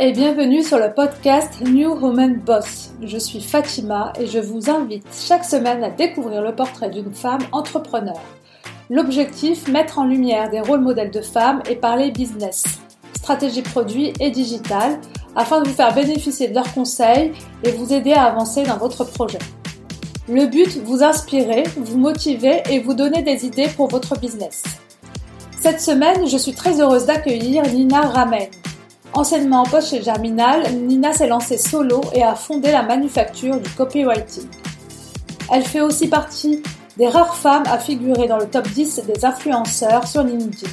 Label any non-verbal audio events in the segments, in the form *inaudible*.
et bienvenue sur le podcast New Woman Boss. Je suis Fatima et je vous invite chaque semaine à découvrir le portrait d'une femme entrepreneur. L'objectif, mettre en lumière des rôles modèles de femmes et parler business, stratégie produit et digital afin de vous faire bénéficier de leurs conseils et vous aider à avancer dans votre projet. Le but, vous inspirer, vous motiver et vous donner des idées pour votre business. Cette semaine, je suis très heureuse d'accueillir Nina Ramen. Anciennement en poste chez Germinal, Nina s'est lancée solo et a fondé la manufacture du copywriting. Elle fait aussi partie des rares femmes à figurer dans le top 10 des influenceurs sur LinkedIn.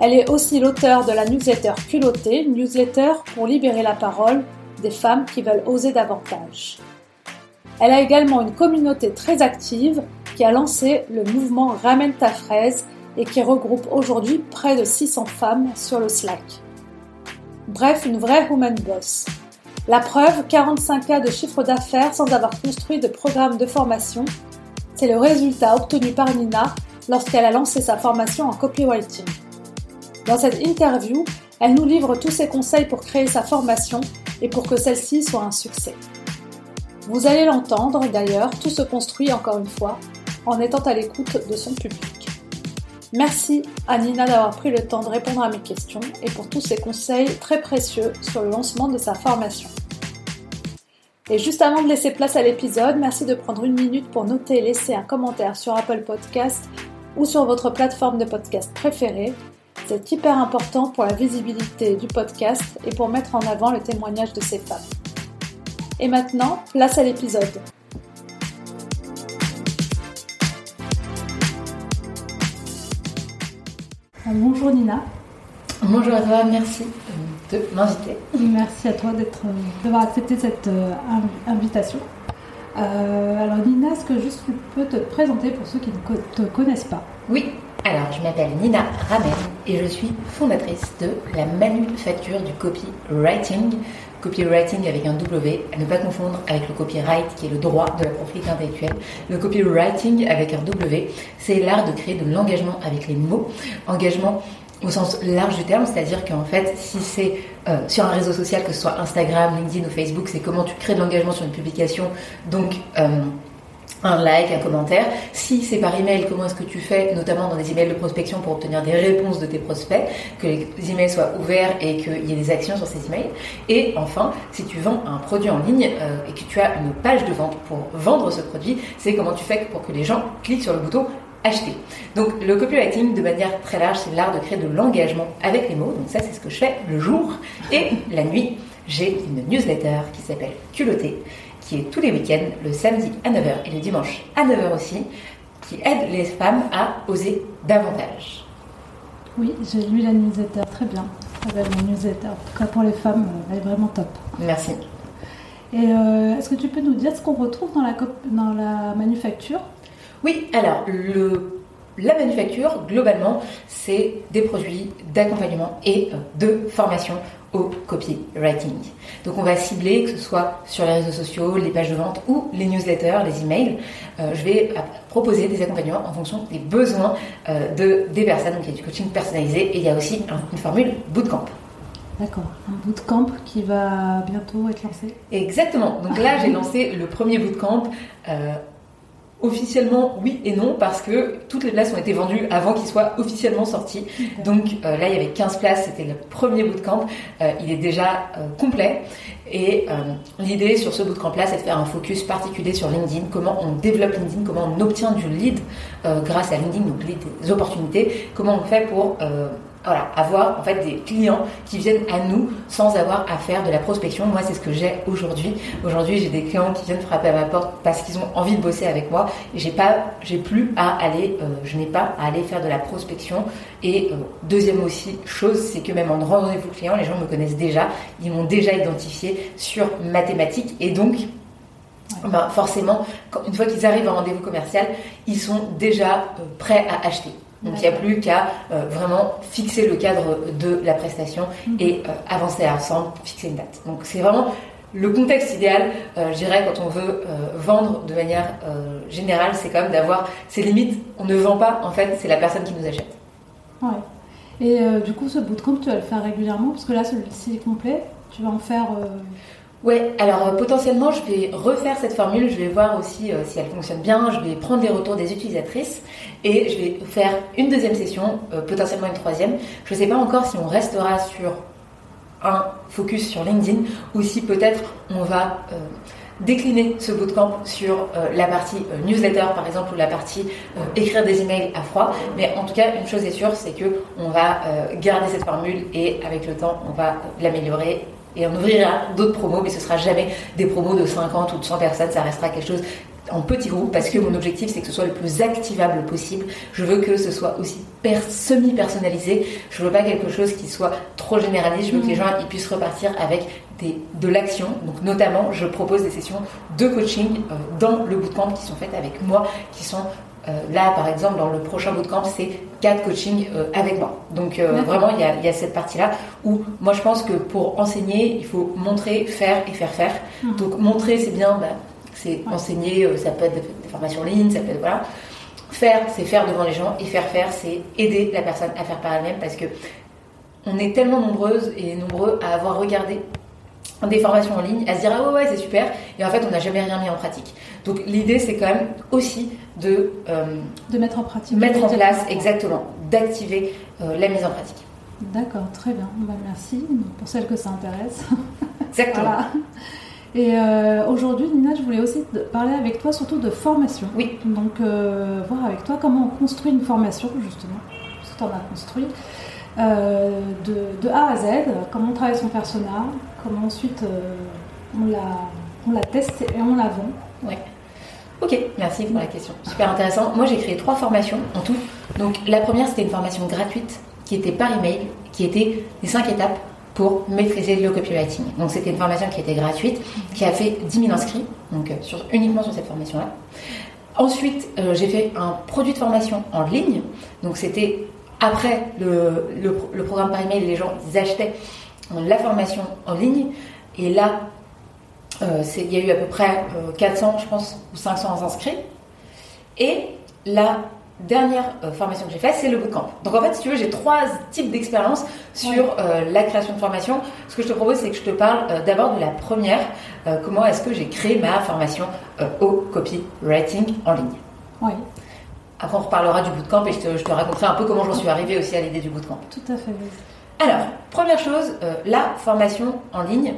Elle est aussi l'auteur de la newsletter Culottée, newsletter pour libérer la parole des femmes qui veulent oser davantage. Elle a également une communauté très active qui a lancé le mouvement Ramène ta fraise et qui regroupe aujourd'hui près de 600 femmes sur le Slack. Bref, une vraie woman boss. La preuve, 45 cas de chiffre d'affaires sans avoir construit de programme de formation. C'est le résultat obtenu par Nina lorsqu'elle a lancé sa formation en copywriting. Dans cette interview, elle nous livre tous ses conseils pour créer sa formation et pour que celle-ci soit un succès. Vous allez l'entendre d'ailleurs, tout se construit encore une fois en étant à l'écoute de son public. Merci à Nina d'avoir pris le temps de répondre à mes questions et pour tous ses conseils très précieux sur le lancement de sa formation. Et juste avant de laisser place à l'épisode, merci de prendre une minute pour noter et laisser un commentaire sur Apple Podcast ou sur votre plateforme de podcast préférée. C'est hyper important pour la visibilité du podcast et pour mettre en avant le témoignage de ces femmes. Et maintenant, place à l'épisode. Bonjour Nina. Bonjour à toi, merci de m'inviter. Merci à toi euh, d'avoir accepté cette euh, invitation. alors Nina, est-ce que juste tu peux te présenter pour ceux qui ne te connaissent pas? Oui, alors je m'appelle Nina Ramen et je suis fondatrice de la manufacture du copywriting. Copywriting avec un W, à ne pas confondre avec le copyright qui est le droit de la propriété intellectuelle. Le copywriting avec un W, c'est l'art de créer de l'engagement avec les mots. Engagement au sens large du terme, c'est-à-dire qu'en fait, si c'est euh, sur un réseau social, que ce soit Instagram, LinkedIn ou Facebook, c'est comment tu crées de l'engagement sur une publication, donc euh, un like, un commentaire. Si c'est par email, comment est-ce que tu fais, notamment dans des emails de prospection pour obtenir des réponses de tes prospects, que les emails soient ouverts et qu'il y ait des actions sur ces emails. Et enfin, si tu vends un produit en ligne euh, et que tu as une page de vente pour vendre ce produit, c'est comment tu fais pour que les gens cliquent sur le bouton acheter. Donc le copywriting, de manière très large, c'est l'art de créer de l'engagement avec les mots. Donc ça, c'est ce que je fais le jour et la nuit. J'ai une newsletter qui s'appelle Culotté qui est tous les week-ends, le samedi à 9h et le dimanche à 9h aussi, qui aide les femmes à oser davantage. Oui, j'ai lu la newsletter, très bien. Très belle newsletter. En tout cas pour les femmes, elle est vraiment top. Merci. Et euh, est-ce que tu peux nous dire ce qu'on retrouve dans la, dans la manufacture? Oui, alors le la manufacture, globalement, c'est des produits d'accompagnement et euh, de formation au copywriting. Donc on va cibler, que ce soit sur les réseaux sociaux, les pages de vente ou les newsletters, les emails. Euh, je vais euh, proposer des accompagnements en fonction des besoins de, des personnes. Donc il y a du coaching personnalisé et il y a aussi une formule bootcamp. D'accord, un bootcamp qui va bientôt être lancé? Exactement. Donc là, j'ai *laughs* lancé le premier bootcamp Officiellement, oui et non, parce que toutes les places ont été vendues avant qu'il soit officiellement sorti. Donc euh, là, il y avait 15 places, c'était le premier bootcamp. Euh, il est déjà euh, complet. Et l'idée sur ce bootcamp-là, c'est de faire un focus particulier sur LinkedIn, comment on développe LinkedIn, comment on obtient du lead grâce à LinkedIn, donc des opportunités, comment on fait pour voilà, avoir en fait des clients qui viennent à nous sans avoir à faire de la prospection. Moi, c'est ce que j'ai aujourd'hui. Aujourd'hui, j'ai des clients qui viennent frapper à ma porte parce qu'ils ont envie de bosser avec moi et j'ai pas, j'ai plus à aller, euh, je n'ai pas à aller faire de la prospection. Et euh, deuxième aussi chose, c'est que même en rendez-vous client, les gens me connaissent déjà, ils m'ont déjà identifié sur mathématiques et donc ben, forcément, une fois qu'ils arrivent en rendez-vous commercial, ils sont déjà euh, prêts à acheter. Donc il n'y a plus qu'à euh, vraiment fixer le cadre de la prestation mhm. et euh, avancer ensemble, fixer une date. Donc c'est vraiment le contexte idéal, euh, je dirais, quand on veut vendre de manière générale, c'est quand même d'avoir ces limites. On ne vend pas, en fait, c'est la personne qui nous achète. Ouais. Et du coup, ce bootcamp, tu vas le faire régulièrement? Parce que là, celui-ci est complet. Tu vas en faire. Ouais, alors potentiellement, je vais refaire cette formule. Je vais voir aussi si elle fonctionne bien. Je vais prendre les retours des utilisatrices et je vais faire une deuxième session, potentiellement une troisième. Je ne sais pas encore si on restera sur un focus sur LinkedIn ou si peut-être on va euh, décliner ce bootcamp sur euh, la partie euh, newsletter par exemple ou la partie écrire des emails à froid. Mais en tout cas, une chose est sûre, c'est que on va garder cette formule et avec le temps, on va l'améliorer et on ouvrira d'autres promos, mais ce sera jamais des promos de 50 ou de 100 personnes, ça restera quelque chose en petit groupe parce que mon objectif c'est que ce soit le plus activable possible. Je veux que ce soit aussi semi-personnalisé. Je veux pas quelque chose qui soit trop généraliste. Je veux que les mm. gens ils puissent repartir avec des, de l'action. Donc notamment, je propose des sessions de coaching euh, dans le bootcamp qui sont faites avec moi, qui sont là, par exemple, dans le prochain bootcamp, c'est quatre coachings euh, avec moi. Donc vraiment, il y a, y a, cette partie-là où moi, je pense que pour enseigner, il faut montrer, faire et faire faire. Mm. Donc montrer, c'est bien. Bah, c'est enseigner, euh, ça peut être des formations en ligne, ça peut être voilà. Faire, c'est faire devant les gens, et faire faire, c'est aider la personne à faire par elle-même parce que on est tellement nombreuses et nombreux à avoir regardé des formations en ligne, à se dire ah ouais, ouais c'est super, et en fait on n'a jamais rien mis en pratique. Donc l'idée c'est quand même aussi de euh, de mettre en pratique, mettre en place exactement, d'activer euh, la mise en pratique. D'accord, très bien. Bah, merci pour celles que ça intéresse. *laughs* Exactement. Et euh, aujourd'hui, Nina, je voulais aussi parler avec toi surtout de formation. Oui. Donc, voir avec toi comment on construit une formation, justement, que tu en as construit, euh, de, A à Z, comment on travaille son persona, comment ensuite on, la, on la teste et on la vend. Oui. Ok, merci pour la question. Super intéressant. Moi, j'ai créé trois formations en tout. Donc, la première, c'était une formation gratuite qui était par email, qui était les cinq étapes pour maîtriser le copywriting. Donc c'était une formation qui était gratuite, qui a fait 10 000 inscrits, donc euh, uniquement sur cette formation-là. Ensuite, euh, j'ai fait un produit de formation en ligne, donc c'était après le, le, programme par email, les gens ils achetaient la formation en ligne, et là, euh, il y a eu à peu près 400, je pense, ou 500 inscrits. Et là, dernière euh, formation que j'ai faite, c'est le bootcamp. Donc en fait, si tu veux, j'ai trois types d'expériences sur euh, la création de formation. Ce que je te propose, c'est que je te parle euh, d'abord de la première, comment est-ce que j'ai créé ma formation au copywriting en ligne. Oui. Après, on reparlera du bootcamp et je te, je te raconterai un peu comment j'en suis arrivée aussi à l'idée du bootcamp. Tout à fait. Alors, première chose, la formation en ligne.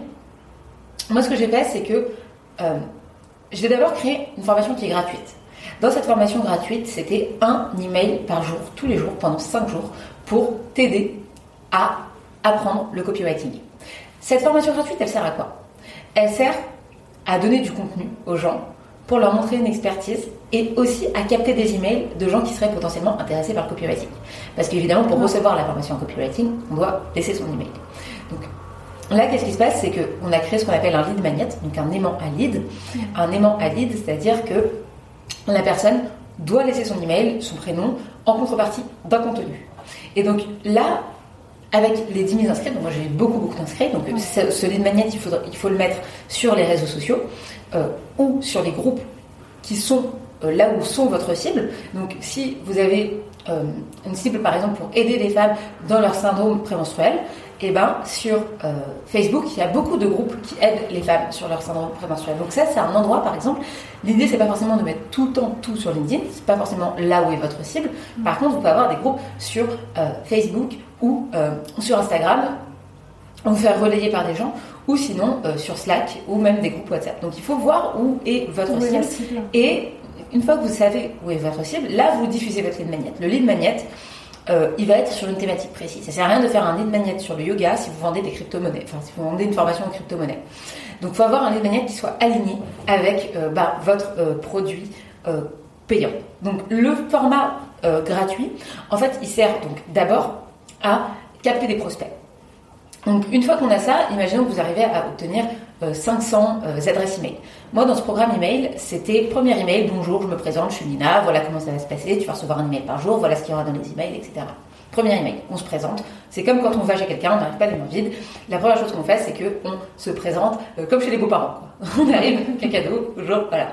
Moi, ce que j'ai fait, c'est que je vais d'abord créer une formation qui est gratuite. Dans cette formation gratuite, c'était un email par jour, tous les jours, pendant 5 jours, pour t'aider à apprendre le copywriting. Cette formation gratuite, elle sert à quoi? Elle sert à donner du contenu aux gens pour leur montrer une expertise et aussi à capter des emails de gens qui seraient potentiellement intéressés par le copywriting. Parce qu'évidemment, pour recevoir la formation en copywriting, on doit laisser son email. Donc, Là, qu'est-ce qui se passe? C'est qu'on a créé ce qu'on appelle un lead magnet, donc un aimant à lead. Un aimant à lead, c'est-à-dire que la personne doit laisser son email, son prénom, en contrepartie d'un contenu. Et donc là, avec les 10 000 inscrits, donc moi j'ai beaucoup beaucoup d'inscrits, donc ce, lead magnet, il, il faut le mettre sur les réseaux sociaux euh, ou sur les groupes qui sont euh, là où sont votre cible. Donc si vous avez euh, une cible par exemple pour aider les femmes dans leur syndrome prémenstruel, et eh ben sur Facebook, il y a beaucoup de groupes qui aident les femmes sur leur syndrome prémenstruel. Donc ça, c'est un endroit, par exemple. L'idée, c'est pas forcément de mettre tout le temps tout sur LinkedIn. C'est pas forcément là où est votre cible. Par contre, vous pouvez avoir des groupes sur Facebook ou euh, sur Instagram, vous faire relayer par des gens, ou sinon sur Slack ou même des groupes WhatsApp. Donc il faut voir où est votre cible. Et une fois que vous savez où est votre cible, là, vous diffusez votre lead magnet. Le lead magnet, euh, il va être sur une thématique précise. Ça sert à rien de faire un lead magnet sur le yoga si vous vendez des crypto-monnaies, enfin si vous vendez une formation en crypto-monnaie. Donc il faut avoir un lead magnet qui soit aligné avec euh, bah, votre euh, produit payant. Donc le format gratuit, en fait, il sert donc d'abord à capter des prospects. Donc une fois qu'on a ça, imaginons que vous arrivez à obtenir 500 adresses email. Moi, dans ce programme email, c'était premier email, bonjour, je me présente, je suis Nina, voilà comment ça va se passer, tu vas recevoir un email par jour, voilà ce qu'il y aura dans les emails, etc. Premier email, on se présente. C'est comme quand on va chez quelqu'un, on n'arrive pas les mains vides. La première chose qu'on fait, c'est qu'on se présente euh, comme chez les beaux-parents. *laughs* On arrive, *laughs* un cadeau, bonjour, voilà.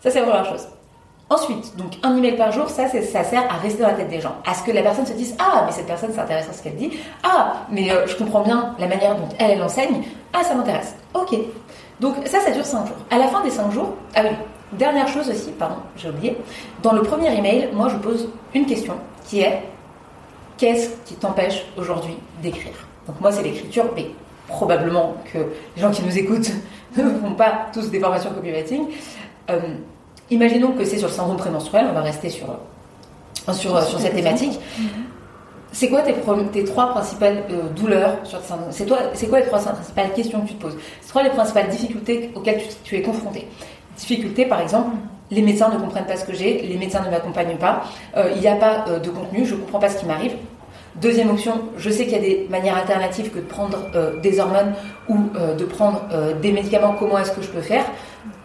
Ça, c'est la première chose. Ensuite, donc un email par jour, ça, sert à rester dans la tête des gens. À ce que la personne se dise Ah, mais cette personne, c'est intéressant ce qu'elle dit. Ah, mais euh, je comprends bien la manière dont elle, elle enseigne. Ah, ça m'intéresse. Ok. Donc ça, ça dure 5 jours. À la fin des 5 jours, ah oui, dernière chose aussi, pardon, j'ai oublié. Dans le premier email, moi, je pose une question qui est Qu'est-ce qui t'empêche aujourd'hui d'écrire? Donc moi, c'est l'écriture, mais probablement que les gens qui nous écoutent *laughs* ne font pas tous des formations copywriting. Euh, Imaginons que c'est sur le syndrome prémenstruel, on va rester sur, euh, sur, sur cette thématique. C'est quoi tes, tes, trois principales euh, douleurs sur ce syndrome? C'est quoi les trois principales questions que tu te poses? C'est quoi les principales difficultés auxquelles tu, es confronté Difficultés, par exemple, les médecins ne comprennent pas ce que j'ai, les médecins ne m'accompagnent pas, euh, il n'y a pas de contenu, je ne comprends pas ce qui m'arrive. Deuxième option, je sais qu'il y a des manières alternatives que de prendre des hormones ou de prendre des médicaments, comment est-ce que je peux faire?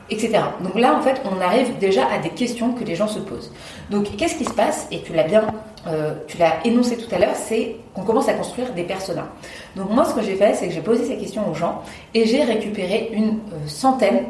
Etc. Donc là, en fait, on arrive déjà à des questions que les gens se posent. Donc, qu'est-ce qui se passe Et tu l'as bien, euh, tu l'as énoncé tout à l'heure, c'est qu'on commence à construire des personas. Donc moi, ce que j'ai fait, c'est que j'ai posé ces questions aux gens et j'ai récupéré une euh, centaine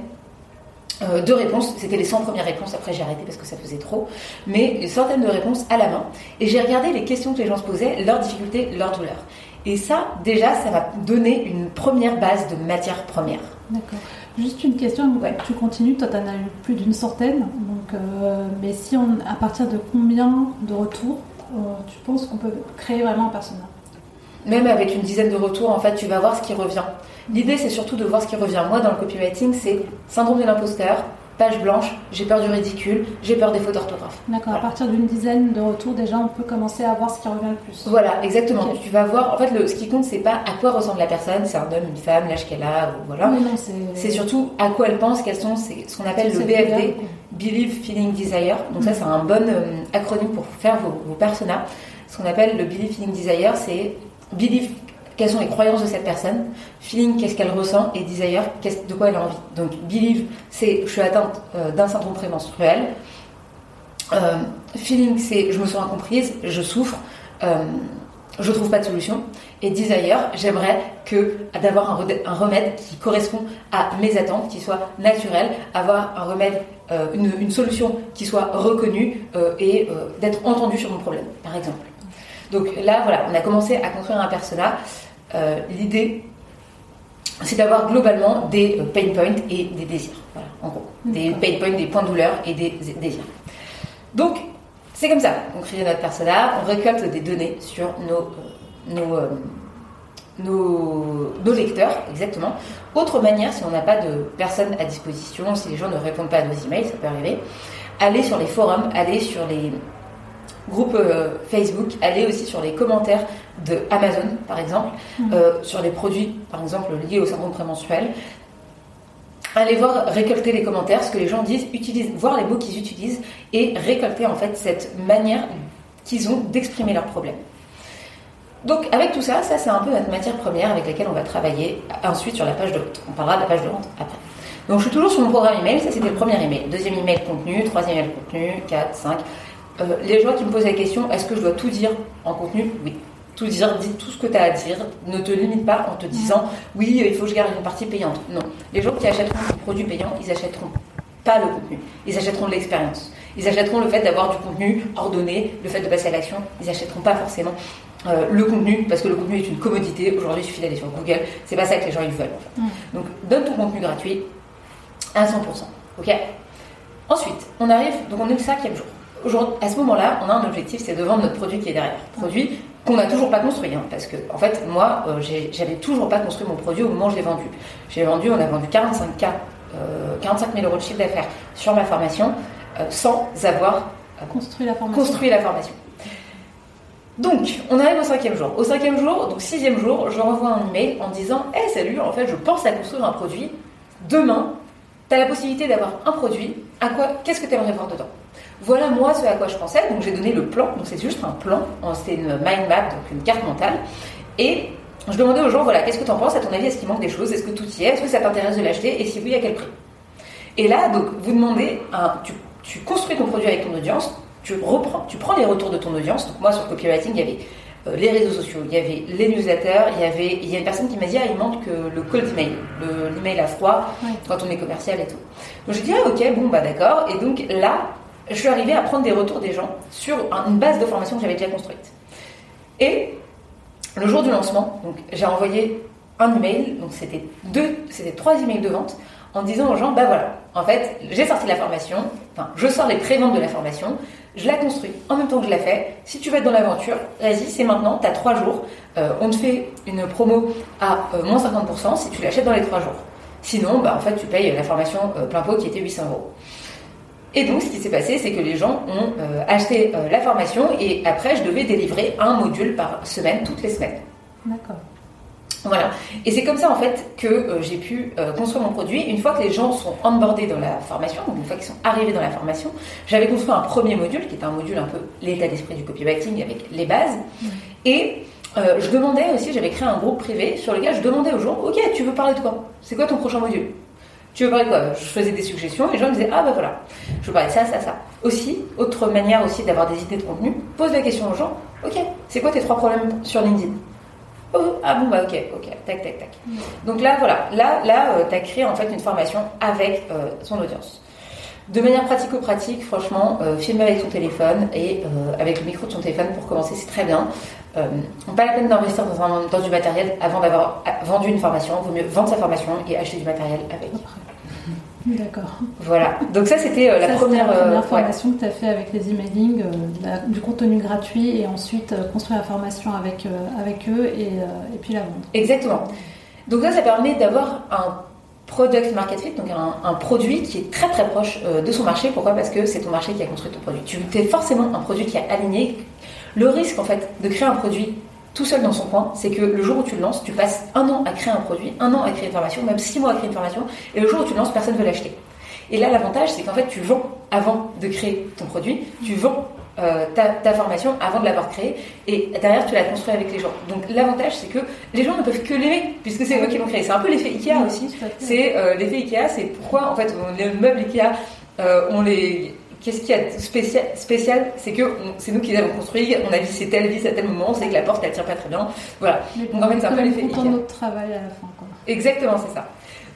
euh, de réponses. C'était les 100 premières réponses. Après, j'ai arrêté parce que ça faisait trop. Mais une centaine de réponses à la main. Et j'ai regardé les questions que les gens se posaient, leurs difficultés, leurs douleurs. Et ça, déjà, ça m'a donné une première base de matière première. D'accord. Juste une question, tu continues, toi tu en as eu plus d'une centaine, donc, euh, mais si on, à partir de combien de retours euh, tu penses qu'on peut créer vraiment un personnage? Même avec une dizaine de retours, en fait, tu vas voir ce qui revient. L'idée, c'est surtout de voir ce qui revient. Moi, dans le copywriting, c'est syndrome de l'imposteur, page blanche, j'ai peur du ridicule, j'ai peur des fautes d'orthographe. D'accord, à partir d'une dizaine de retours, déjà, on peut commencer à voir ce qui revient le plus. Voilà, exactement. Tu vas voir, en fait, le, ce qui compte, c'est pas à quoi ressemble la personne, c'est un homme, une femme, l'âge qu'elle a, ou voilà. c'est surtout à quoi elle pense, quelles sont ce qu'on appelle le BFD, Believe, Feeling, Desire. Donc, ça, c'est un bon euh, acronyme pour faire vos, vos personas. Ce qu'on appelle le Believe, Feeling, Desire, c'est Believe quelles sont les croyances de cette personne, feeling, qu'est-ce qu'elle ressent, et desire, de quoi elle a envie. Donc, believe, c'est je suis atteinte euh, d'un syndrome prémenstruel. Euh, feeling, c'est je me sens incomprise, je souffre, euh, je trouve pas de solution. Et desire, j'aimerais d'avoir un, remède qui correspond à mes attentes, qui soit naturel, avoir un remède, euh, une, une, solution qui soit reconnue et d'être entendu sur mon problème, par exemple. Donc là, voilà, on a commencé à construire un persona. Euh, l'idée, c'est d'avoir globalement des euh, pain points et des désirs. Voilà, en gros. Des pain points, des points de douleur et des désirs. Donc, c'est comme ça qu'on crée notre persona, on récolte des données sur nos, euh, nos, nos, lecteurs, exactement. Autre manière, si on n'a pas de personnes à disposition, si les gens ne répondent pas à nos emails, ça peut arriver, aller sur les forums, aller sur les, groupe euh, Facebook, allez aussi sur les commentaires de Amazon, par exemple, mm. euh, sur les produits, par exemple, liés au syndrome prémenstruel. Allez voir, récolter les commentaires, ce que les gens disent, utilise, voir les mots qu'ils utilisent et récolter en fait cette manière qu'ils ont d'exprimer leurs problèmes. Donc avec tout ça, ça c'est un peu notre matière première avec laquelle on va travailler ensuite sur la page de vente. On parlera de la page de vente après. Donc je suis toujours sur mon programme email, ça c'était le premier email. Deuxième email contenu, troisième email contenu, 4, 5. Euh, les gens qui me posent la question, est-ce que je dois tout dire en contenu? Oui. Tout dire, dis tout ce que tu as à dire. Ne te limite pas en te disant, oui, il faut que je garde une partie payante. Non. Les gens qui achèteront un produit payant, ils achèteront pas le contenu. Ils achèteront de l'expérience. Ils achèteront le fait d'avoir du contenu ordonné, le fait de passer à l'action. Ils achèteront pas forcément euh, le contenu, parce que le contenu est une commodité. Aujourd'hui, il suffit d'aller sur Google. C'est pas ça que les gens ils veulent. Mm. Donc, donne ton contenu gratuit à 100%. Ok? Ensuite, on arrive, donc on est le cinquième jour à ce moment-là, on a un objectif, c'est de vendre notre produit qui est derrière. Produit qu'on n'a toujours pas construit, hein, parce que en fait, moi, euh, j'avais toujours pas construit mon produit au moment où je l'ai vendu. J'ai vendu, on a vendu 45K, 45 000 euros de chiffre d'affaires sur ma formation, euh, sans avoir construit la formation. Construit la formation. Donc, on arrive au cinquième jour. Au cinquième jour, donc sixième jour, je renvoie un email en disant Hé, hey, salut, en fait, je pense à construire un produit. Demain, tu as la possibilité d'avoir un produit. À quoi Qu'est-ce que tu aimerais voir dedans? Voilà moi ce à quoi je pensais. Donc j'ai donné le plan. Donc c'est juste un plan. C'était une mind map, donc une carte mentale. Et je demandais aux gens, voilà, qu'est-ce que tu en penses? À ton avis, est-ce qu'il manque des choses? Est-ce que tout y est? Est-ce que ça t'intéresse de l'acheter? Et si oui, à quel prix? Et là, donc, vous demandez, tu, construis ton produit avec ton audience, tu reprends, tu prends les retours de ton audience. Donc moi, sur copywriting, il y avait euh, les réseaux sociaux, il y avait les newsletters, il y avait, il y a une personne qui m'a dit, ah, il manque que le cold email, l'email à froid, quand on est commercial et tout. Donc j'ai dit, ah, ok, bon, bah d'accord. Et donc là, je suis arrivée à prendre des retours des gens sur une base de formation que j'avais déjà construite. Et le jour du lancement, j'ai envoyé un email, donc c'était deux, c'était trois emails de vente en disant aux gens, bah voilà, en fait, j'ai sorti la formation, enfin, je sors les préventes de la formation, je la construis en même temps que je la fais. Si tu veux être dans l'aventure, vas-y, c'est maintenant, tu as trois jours. Euh, on te fait une promo à euh, moins 50% si tu l'achètes dans les trois jours. Sinon, bah, en fait, tu payes la formation euh, plein pot qui était 800 euros. Et donc, ce qui s'est passé, c'est que les gens ont acheté la formation et après, je devais délivrer un module par semaine, toutes les semaines. D'accord. Voilà. Et c'est comme ça, en fait, que euh, j'ai pu euh, construire mon produit. Une fois que les gens sont onboardés dans la formation, une fois qu'ils sont arrivés dans la formation, j'avais construit un premier module, qui est un module un peu l'état d'esprit du copywriting avec les bases. Et euh, je demandais aussi, j'avais créé un groupe privé sur lequel je demandais aux gens, ok, tu veux parler de quoi? C'est quoi ton prochain module? Tu veux parler de quoi? Je faisais des suggestions et les gens me disaient Ah bah voilà, je veux parler de ça, ça, ça. Aussi, autre manière aussi d'avoir des idées de contenu, pose la question aux gens Ok, c'est quoi tes trois problèmes sur LinkedIn? Oh, ah bon, bah ok, ok, tac, tac, tac. Donc là, voilà, là, là euh, tu as créé en fait une formation avec euh, son audience. De manière pratico-pratique, franchement, euh, filmer avec son téléphone et avec le micro de son téléphone pour commencer, c'est très bien. pas la peine d'investir dans, dans, du matériel avant d'avoir vendu une formation. Il vaut mieux vendre sa formation et acheter du matériel avec. D'accord. Voilà. Donc ça, c'était euh, la, première, la première euh, formation que tu as fait avec les emailing, euh, du contenu gratuit et ensuite construire la formation avec, avec eux et, et, puis la vendre. Exactement. Donc ça, ça permet d'avoir un product market fit, donc un, produit qui est très très proche de son marché. Pourquoi? Parce que c'est ton marché qui a construit ton produit. Tu es forcément un produit qui est aligné. Le risque en fait de créer un produit tout seul dans son coin, c'est que le jour où tu le lances, tu passes un an à créer un produit, un an à créer une formation, même six mois à créer une formation, et le jour où tu le lances, personne ne veut l'acheter. Et là, l'avantage, c'est qu'en fait, tu vends avant de créer ton produit, tu vends euh, ta, formation avant de l'avoir créée, et derrière, tu la construis avec les gens. Donc, l'avantage, c'est que les gens ne peuvent que l'aimer, puisque c'est eux qui l'ont créé. C'est un peu l'effet Ikea aussi. C'est euh, l'effet Ikea, c'est pourquoi, en fait, les meubles Ikea, euh, on les Qu'est-ce qu'il y a de spécial, spécial? C'est que c'est nous qui l'avons construit, on a vissé telle vis à tel moment, on sait que la porte elle tient pas très bien. Voilà. Donc en fait, c'est un peu l'effet notre travail à la fin. Exactement, c'est ça.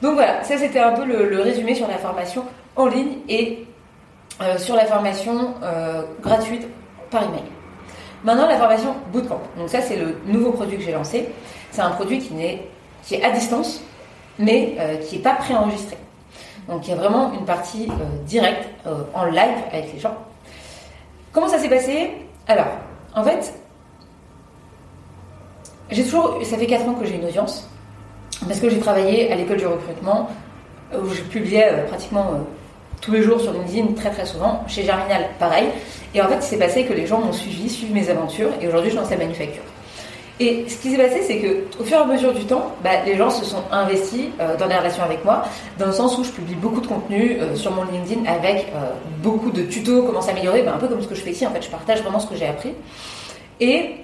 Donc voilà, ça c'était un peu le, résumé sur la formation en ligne et euh, sur la formation euh, gratuite par email. Maintenant, la formation Bootcamp. Donc ça, c'est le nouveau produit que j'ai lancé. C'est un produit qui, est, qui est à distance, mais euh, qui n'est pas préenregistré. Donc il y a vraiment une partie euh, directe euh, en live avec les gens. Comment ça s'est passé? Alors, en fait, j'ai toujours, ça fait 4 ans que j'ai une audience, parce que j'ai travaillé à l'école du recrutement, où je publiais euh, pratiquement tous les jours sur LinkedIn, très très souvent. Chez Germinal, pareil. Et en fait, il s'est passé que les gens m'ont suivi, suivi mes aventures, et aujourd'hui, je lance la manufacture. Et ce qui s'est passé, c'est que au fur et à mesure du temps, bah, les gens se sont investis euh, dans des relations avec moi, dans le sens où je publie beaucoup de contenu euh, sur mon LinkedIn avec euh, beaucoup de tutos, comment s'améliorer, bah, un peu comme ce que je fais ici. En fait, je partage vraiment ce que j'ai appris. Et,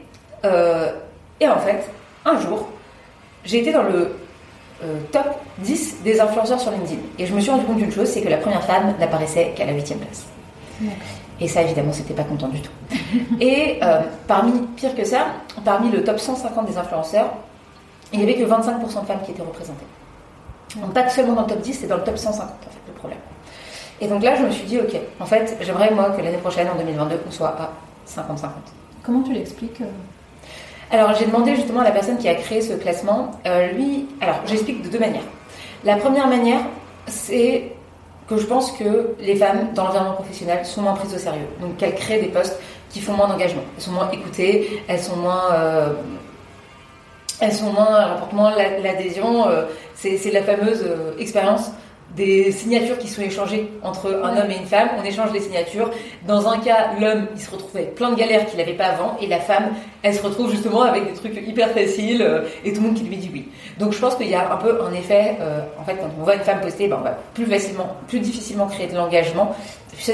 et en fait, un jour, j'ai été dans le top 10 des influenceurs sur LinkedIn. Et je me suis rendu compte d'une chose, c'est que la première femme n'apparaissait qu'à la huitième place. Et ça, évidemment, c'était pas content du tout. Et euh, parmi, pire que ça, parmi le top 150 des influenceurs, il n'y avait que 25% de femmes qui étaient représentées. Donc pas seulement dans le top 10, c'est dans le top 150 en fait le problème. Et donc là, je me suis dit, ok, en fait, j'aimerais moi que l'année prochaine, en 2022, on soit à 50-50. Comment tu l'expliques euh Alors j'ai demandé justement à la personne qui a créé ce classement, euh, lui, alors j'explique de deux manières. La première manière, c'est que je pense que les femmes dans l'environnement professionnel sont moins prises au sérieux. Donc qu'elles créent des postes qui font moins d'engagement. Elles sont moins écoutées, elles sont moins... Euh, elles sont moins, l'adhésion. Euh, c'est la fameuse euh, expérience des signatures qui sont échangées entre un homme et une femme. On échange les signatures. Dans un cas, l'homme, il se retrouve avec plein de galères qu'il n'avait pas avant, et la femme, elle se retrouve justement avec des trucs hyper faciles euh, et tout le monde qui lui dit oui. Donc je pense qu'il y a un peu un effet, euh, en fait, quand on voit une femme poster, ben, on va plus facilement, plus difficilement créer de l'engagement, plus,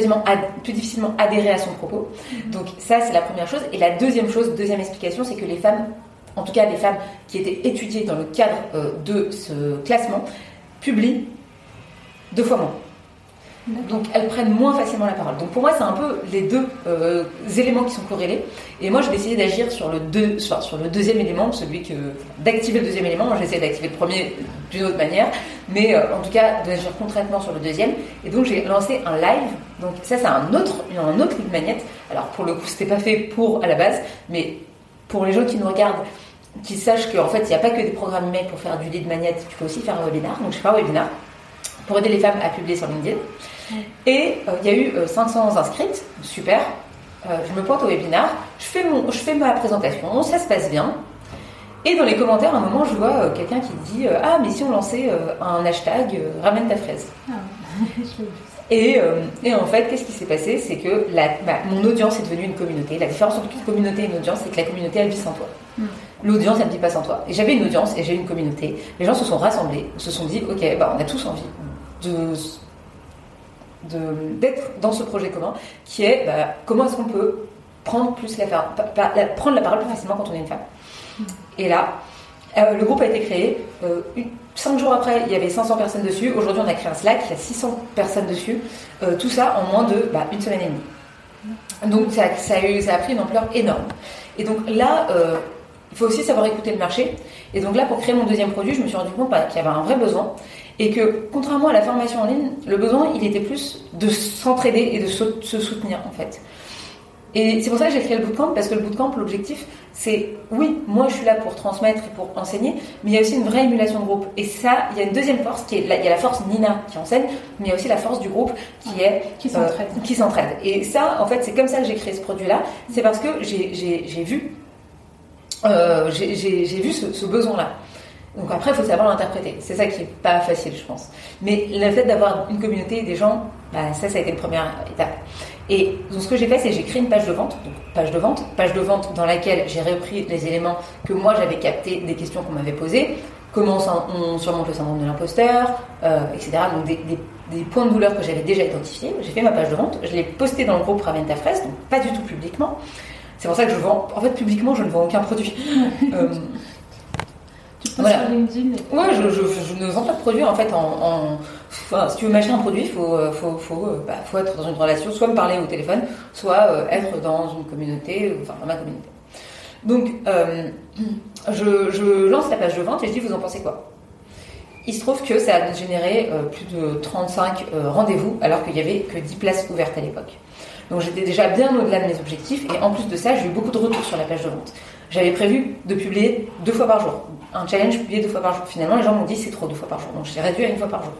plus difficilement adhérer à son propos. Donc ça, c'est la première chose. Et la deuxième chose, deuxième explication, c'est que les femmes en tout cas des femmes qui étaient étudiées dans le cadre euh, de ce classement, publient deux fois moins. Donc elles prennent moins facilement la parole. Donc pour moi, c'est un peu les deux euh, éléments qui sont corrélés. Et moi, je vais essayer d'agir sur le deux, sur, sur le deuxième élément, celui que d'activer le deuxième élément. Moi, j'essaie d'activer le premier d'une autre manière, mais euh, en tout cas d'agir concrètement sur le deuxième. Et donc j'ai lancé un live. Donc ça, c'est un autre, un autre lead magnet. Alors pour le coup, c'était pas fait pour à la base, mais pour les gens qui nous regardent, qui sachent qu'en fait, il n'y a pas que des programmes email pour faire du lead magnet. Tu peux aussi faire un webinar. Donc je fais un webinar pour aider les femmes à publier sur LinkedIn. Et euh, il y a eu 500 euh, inscrites, super. Euh, je me pointe au webinar, je fais, mon, je fais ma présentation, ça se passe bien. Et dans les commentaires, à un moment, je vois quelqu'un qui dit Ah, mais si on lançait un hashtag ramène ta fraise ah, *laughs* et, et, en fait, qu'est-ce qui s'est passé? C'est que la, mon audience est devenue une communauté. La différence entre une communauté et une audience, c'est que la communauté, elle vit sans toi. Hmm. L'audience, elle ne vit pas sans toi. Et j'avais une audience et j'ai une communauté. Les gens se sont rassemblés, se sont dit Ok, bah, on a tous envie de d'être dans ce projet commun, qui est bah, comment est-ce qu'on peut prendre, plus la, prendre la parole plus facilement quand on est une femme. Mm. Et là, euh, le groupe a été créé. Euh, cinq jours après, il y avait 500 personnes dessus. Aujourd'hui, on a créé un Slack, il y a 600 personnes dessus. Euh, tout ça en moins de bah, une semaine et demie. Donc ça, ça, a eu, ça a pris une ampleur énorme. Et donc là, il faut aussi savoir écouter le marché. Et donc là, pour créer mon deuxième produit, je me suis rendu compte bah, qu'il y avait un vrai besoin. Et que, contrairement à la formation en ligne, le besoin, il était plus de s'entraider et de se soutenir, en fait. Et c'est pour ça que j'ai créé le bootcamp, parce que le bootcamp, l'objectif, c'est, oui, moi je suis là pour transmettre et pour enseigner, mais il y a aussi une vraie émulation de groupe. Et ça, il y a une deuxième force, qui est, il y a la force Nina qui enseigne, mais il y a aussi la force du groupe qui est... Qui s'entraide. qui s'entraide. Et ça, en fait, c'est comme ça que j'ai créé ce produit-là. C'est parce que j'ai vu, euh, j'ai vu ce, ce besoin-là. Donc après, il faut savoir l'interpréter. C'est ça qui est pas facile, je pense. Mais le fait d'avoir une communauté et des gens, bah, ça, ça a été la première étape. Et donc ce que j'ai fait, c'est j'ai créé une page de vente, donc page de vente, page de vente dans laquelle j'ai repris les éléments que moi j'avais captés des questions qu'on m'avait posées, comment on surmonte le syndrome de l'imposteur, euh, etc. Donc des, des, points de douleur que j'avais déjà identifiés. J'ai fait ma page de vente, je l'ai postée dans le groupe Raventa Fraise, donc pas du tout publiquement. C'est pour ça que je vends. En fait, publiquement, je ne vends aucun produit. *laughs* euh, voilà. LinkedIn Ouais, je, je, ne vends pas de produit en fait. En, Enfin, si tu veux m'acheter un produit, il faut, euh, faut, faut, euh, bah, faut, être dans une relation, soit me parler au téléphone, soit euh, être dans une communauté, enfin dans ma communauté. Donc, je, je, lance la page de vente et je dis, vous en pensez quoi? Il se trouve que ça a généré plus de 35 rendez-vous alors qu'il n'y avait que 10 places ouvertes à l'époque. Donc j'étais déjà bien au-delà de mes objectifs et en plus de ça, j'ai eu beaucoup de retours sur la page de vente. J'avais prévu de publier deux fois par jour. Un challenge publié deux fois par jour. Finalement, les gens m'ont dit c'est trop deux fois par jour. Donc j'ai réduit à une fois par jour.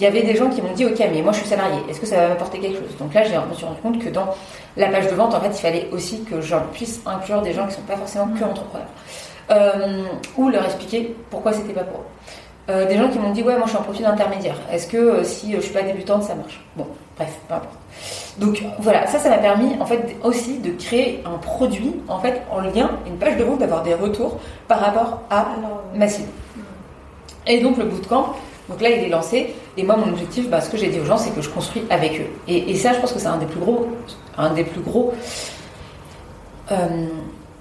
Il y avait des gens qui m'ont dit ok mais moi je suis salarié, est-ce que ça va m'apporter quelque chose? Donc là je me suis rendu compte que dans la page de vente en fait il fallait aussi que je puisse inclure des gens qui ne sont pas forcément que entrepreneurs. Euh, ou leur expliquer pourquoi c'était pas pour eux. Euh, des gens qui m'ont dit ouais moi je suis un profil intermédiaire. Est-ce que euh, si je suis pas débutante ça marche? Bon bref peu importe. Donc voilà ça ça m'a permis en fait aussi de créer un produit en fait en lien une page de vente d'avoir des retours par rapport à ma cible. Et donc le bootcamp donc là il est lancé et moi mon objectif bah, ce que j'ai dit aux gens c'est que je construis avec eux. Et, ça je pense que c'est un des plus gros un des plus gros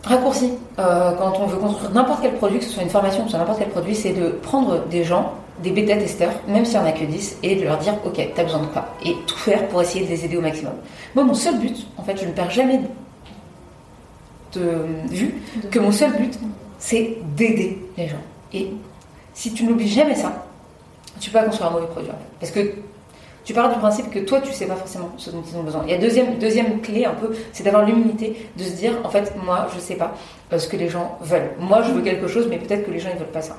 raccourci euh, quand on veut construire n'importe quel produit, que ce soit une formation, que ce soit n'importe quel produit, c'est de prendre des gens, des bêta-testeurs, même s'il n'y en a que 10, et de leur dire Ok, t'as besoin de quoi Et tout faire pour essayer de les aider au maximum. Moi, mon seul but, en fait, je ne perds jamais de vue que mon seul but, c'est d'aider les gens. Et si tu n'oublies jamais ça, tu peux pas construire un mauvais produit. Parce que tu pars du principe que toi, tu sais pas forcément ce dont ils ont besoin. Il y a deuxième, deuxième clé un peu, c'est d'avoir l'humilité de se dire, en fait, moi, je sais pas euh, ce que les gens veulent. Moi, je veux quelque chose, mais peut-être que les gens, ils veulent pas ça.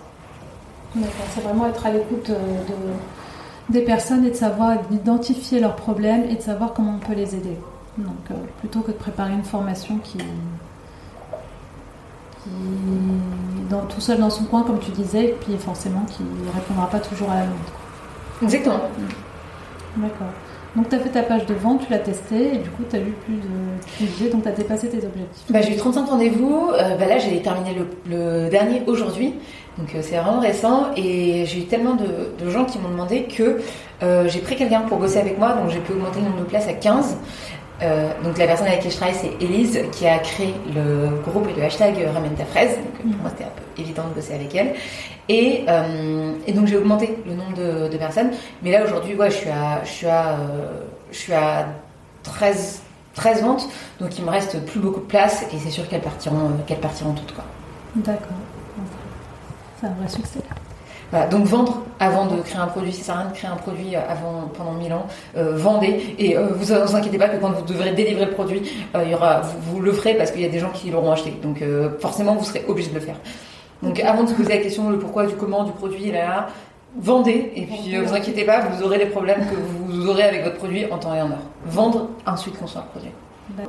D'accord, c'est vraiment être à l'écoute euh, de, des personnes et de savoir identifier leurs problèmes et de savoir comment on peut les aider. Donc, euh, plutôt que de préparer une formation qui, qui dans, tout seul dans son coin, comme tu disais, et puis forcément qui ne répondra pas toujours à la demande. Exactement. D'accord. Donc tu as fait ta page de vente, tu l'as testée et du coup tu as eu plus de budget, donc tu as dépassé tes objectifs. Bah, j'ai eu 35 rendez-vous, euh, bah, là j'ai terminé le, dernier aujourd'hui, donc euh, c'est vraiment récent et j'ai eu tellement de, gens qui m'ont demandé que euh, j'ai pris quelqu'un pour bosser avec moi, donc j'ai pu augmenter le nombre de places à 15. Euh, donc la personne avec qui je travaille, c'est Elise, qui a créé le groupe et le hashtag Ramène ta fraise. Donc pour moi, c'était un peu évident de bosser avec elle. Et, euh, et donc j'ai augmenté le nombre de, de, personnes. Mais là aujourd'hui, ouais, je suis à, je suis à, euh, je suis à 13, 13 ventes. Donc il me reste plus beaucoup de place et c'est sûr qu'elles partiront, qu'elles partiront toutes quoi. D'accord. C'est un vrai succès. Voilà, donc vendre avant de créer un produit, ça sert à rien de créer un produit avant, pendant 1000 ans. Euh, vendez et euh, vous vous inquiétez pas que quand vous devrez délivrer le produit, euh, il y aura, vous, vous, le ferez parce qu'il y a des gens qui l'auront acheté. Donc euh, forcément, vous serez obligé de le faire. Donc avant de se poser la question le pourquoi, du comment, du produit, là, là vendez et puis euh, vous inquiétez pas, vous aurez les problèmes que vous aurez avec votre produit en temps et en heure. Vendre, ensuite construire le produit.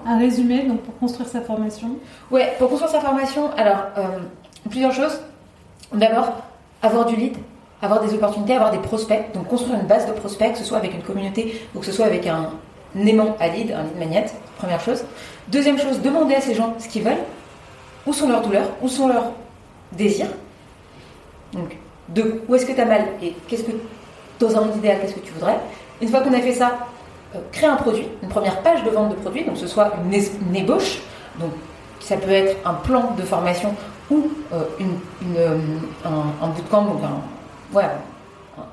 Un résumé donc pour construire sa formation? Ouais, pour construire sa formation, alors plusieurs choses. D'abord, avoir du lead, avoir des opportunités, avoir des prospects, donc construire une base de prospects, que ce soit avec une communauté ou que ce soit avec un aimant à lead, un lead magnet, première chose. Deuxième chose, demander à ces gens ce qu'ils veulent, où sont leurs douleurs, où sont leurs désirs. Donc, de où est-ce que tu as mal et qu'est-ce que, dans un monde idéal, qu'est-ce que tu voudrais. Une fois qu'on a fait ça, euh, créer un produit, une première page de vente de produit, donc ce soit une, une ébauche, donc ça peut être un plan de formation ou euh, une, une, euh, un, un bootcamp, un,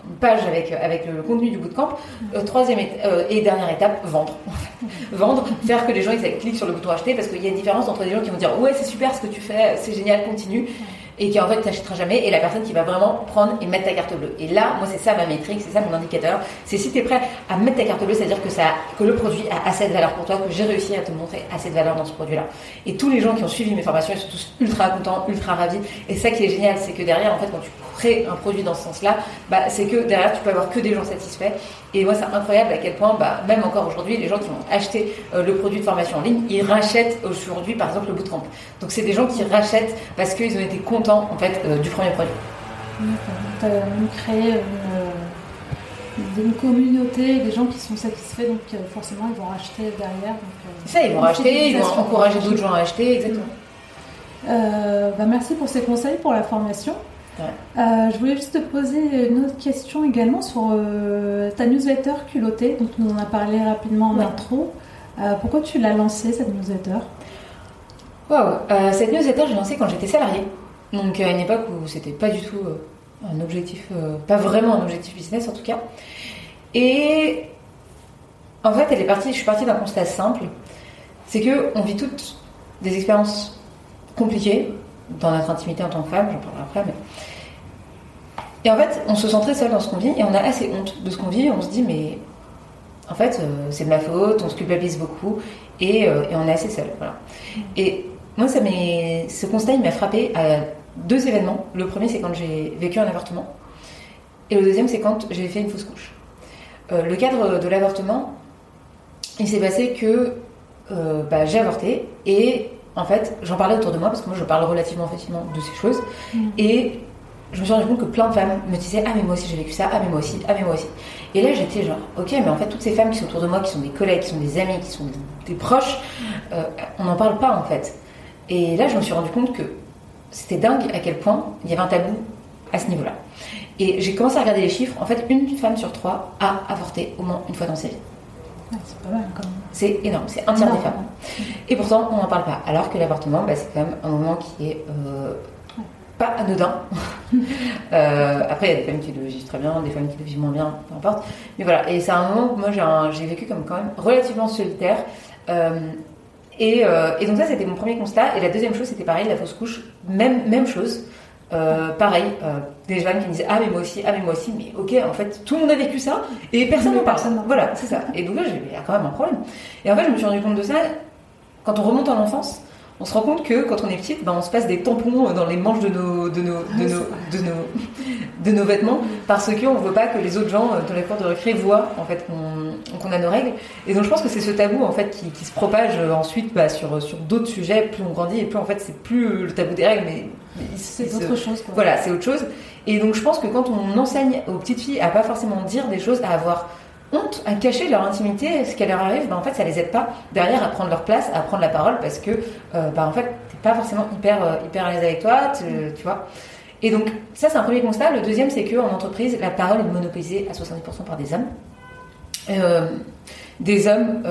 une page avec, avec le, le contenu du bootcamp. Euh, troisième et, euh, et, dernière étape, vendre. *laughs* vendre, faire que les gens ils cliquent sur le bouton acheter parce qu'il y a une différence entre des gens qui vont dire ouais c'est super ce que tu fais, c'est génial, continue et qui en fait t'achètera jamais et la personne qui va vraiment prendre et mettre ta carte bleue. Et là, moi c'est ça ma métrique, c'est ça mon indicateur, c'est si tu es prêt à mettre ta carte bleue, c'est-à-dire que que le produit a assez de valeur pour toi, que j'ai réussi à te montrer assez de valeur dans ce produit-là. Et tous les gens qui ont suivi mes formations, ils sont tous ultra contents, ultra ravis. Et ça qui est génial, c'est que derrière en fait quand tu crées un produit dans ce sens-là, bah, c'est que derrière tu peux avoir que des gens satisfaits. Et moi c'est incroyable à quel point, bah, même encore aujourd'hui, les gens qui ont acheté euh, le produit de formation en ligne, ils rachètent aujourd'hui par exemple le bootcamp. Donc c'est des gens qui rachètent parce qu'ils ont été contents en fait euh, du premier produit. Tu as même créé une, une, communauté, des gens qui sont satisfaits, donc euh, forcément ils vont racheter derrière. Donc, ça, ils vont racheter, ils vont encourager d'autres gens à acheter, exactement. Euh, bah merci pour ces conseils pour la formation. Ouais. Euh, je voulais juste te poser une autre question également sur euh, ta newsletter culottée, dont on en a parlé rapidement en ouais. intro. Euh, pourquoi tu l'as lancée cette newsletter? Wow, cette newsletter, j'ai lancée quand j'étais salariée. Donc à une époque où c'était pas du tout un objectif, pas vraiment un objectif business en tout cas. Et en fait, elle est partie, je suis partie d'un constat simple, c'est que on vit toutes des expériences compliquées dans notre intimité en tant que femme, j'en parlerai après, et en fait, on se sent très seul dans ce qu'on vit et on a assez honte de ce qu'on vit. On se dit, mais en fait, euh, c'est de ma faute, on se culpabilise beaucoup et, euh, on est assez seul. Et moi, ça ce constat, il m'a frappé à deux événements. Le premier, c'est quand j'ai vécu un avortement. Et le deuxième, c'est quand j'ai fait une fausse couche. Euh, le cadre de l'avortement, il s'est passé que euh, bah, j'ai avorté et en fait, j'en parlais autour de moi parce que moi, je parle relativement facilement de ces choses. Mmh. Et je me suis rendu compte que plein de femmes me disaient Ah, mais moi aussi j'ai vécu ça, ah, mais moi aussi, ah, mais moi aussi. Et là, j'étais genre Ok, mais en fait, toutes ces femmes qui sont autour de moi, qui sont des collègues, qui sont des amis, qui sont des, des proches, euh, on n'en parle pas en fait. Et là, je me suis rendu compte que c'était dingue à quel point il y avait un tabou à ce niveau-là. Et j'ai commencé à regarder les chiffres. En fait, une femme sur trois a avorté au moins une fois dans sa vie. C'est pas mal quand même. C'est énorme, c'est un tiers des femmes. Et pourtant, on n'en parle pas. Alors que l'avortement, bah, c'est quand même un moment qui est euh, pas anodin. *laughs* euh, après, il y a des femmes qui le vivent très bien, des femmes qui le vivent moins bien, peu importe. Mais voilà, et c'est un moment où moi j'ai vécu comme quand même relativement solitaire. Euh, et, euh, et, donc ça, c'était mon premier constat. Et la deuxième chose, c'était pareil, la fausse couche, même, même chose. Euh, pareil, euh, des femmes qui me disaient ah mais moi aussi, ah mais moi aussi, mais ok en fait tout le monde a vécu ça et personne n'en parle. Voilà, c'est ça. Et donc là, il y a quand même un problème. Et en fait, je me suis rendu compte de ça quand on remonte en enfance. On se rend compte que quand on est petite, ben, on se passe des tampons dans les manches de nos, de nos, de nos, de nos, de nos vêtements parce qu'on ne veut pas que les autres gens dans les cours de récré voient en fait qu'on qu'on a nos règles. Et donc je pense que c'est ce tabou en fait qui, qui se propage ensuite bah, sur, sur d'autres sujets. Plus on grandit et plus en fait c'est plus le tabou des règles, mais c'est autre chose. Quoi. Voilà, c'est autre chose. Et donc je pense que quand on enseigne aux petites filles à pas forcément dire des choses, à avoir honte à cacher leur intimité, ce qui leur arrive, ben en fait, ça les aide pas derrière à prendre leur place, à prendre la parole, parce que, euh, ben en fait, t'es pas forcément hyper, euh, hyper à l'aise avec toi, tu, vois. Et donc, ça, c'est un premier constat. Le deuxième, c'est qu'en entreprise, la parole est monopolisée à 70% par des hommes. Des hommes,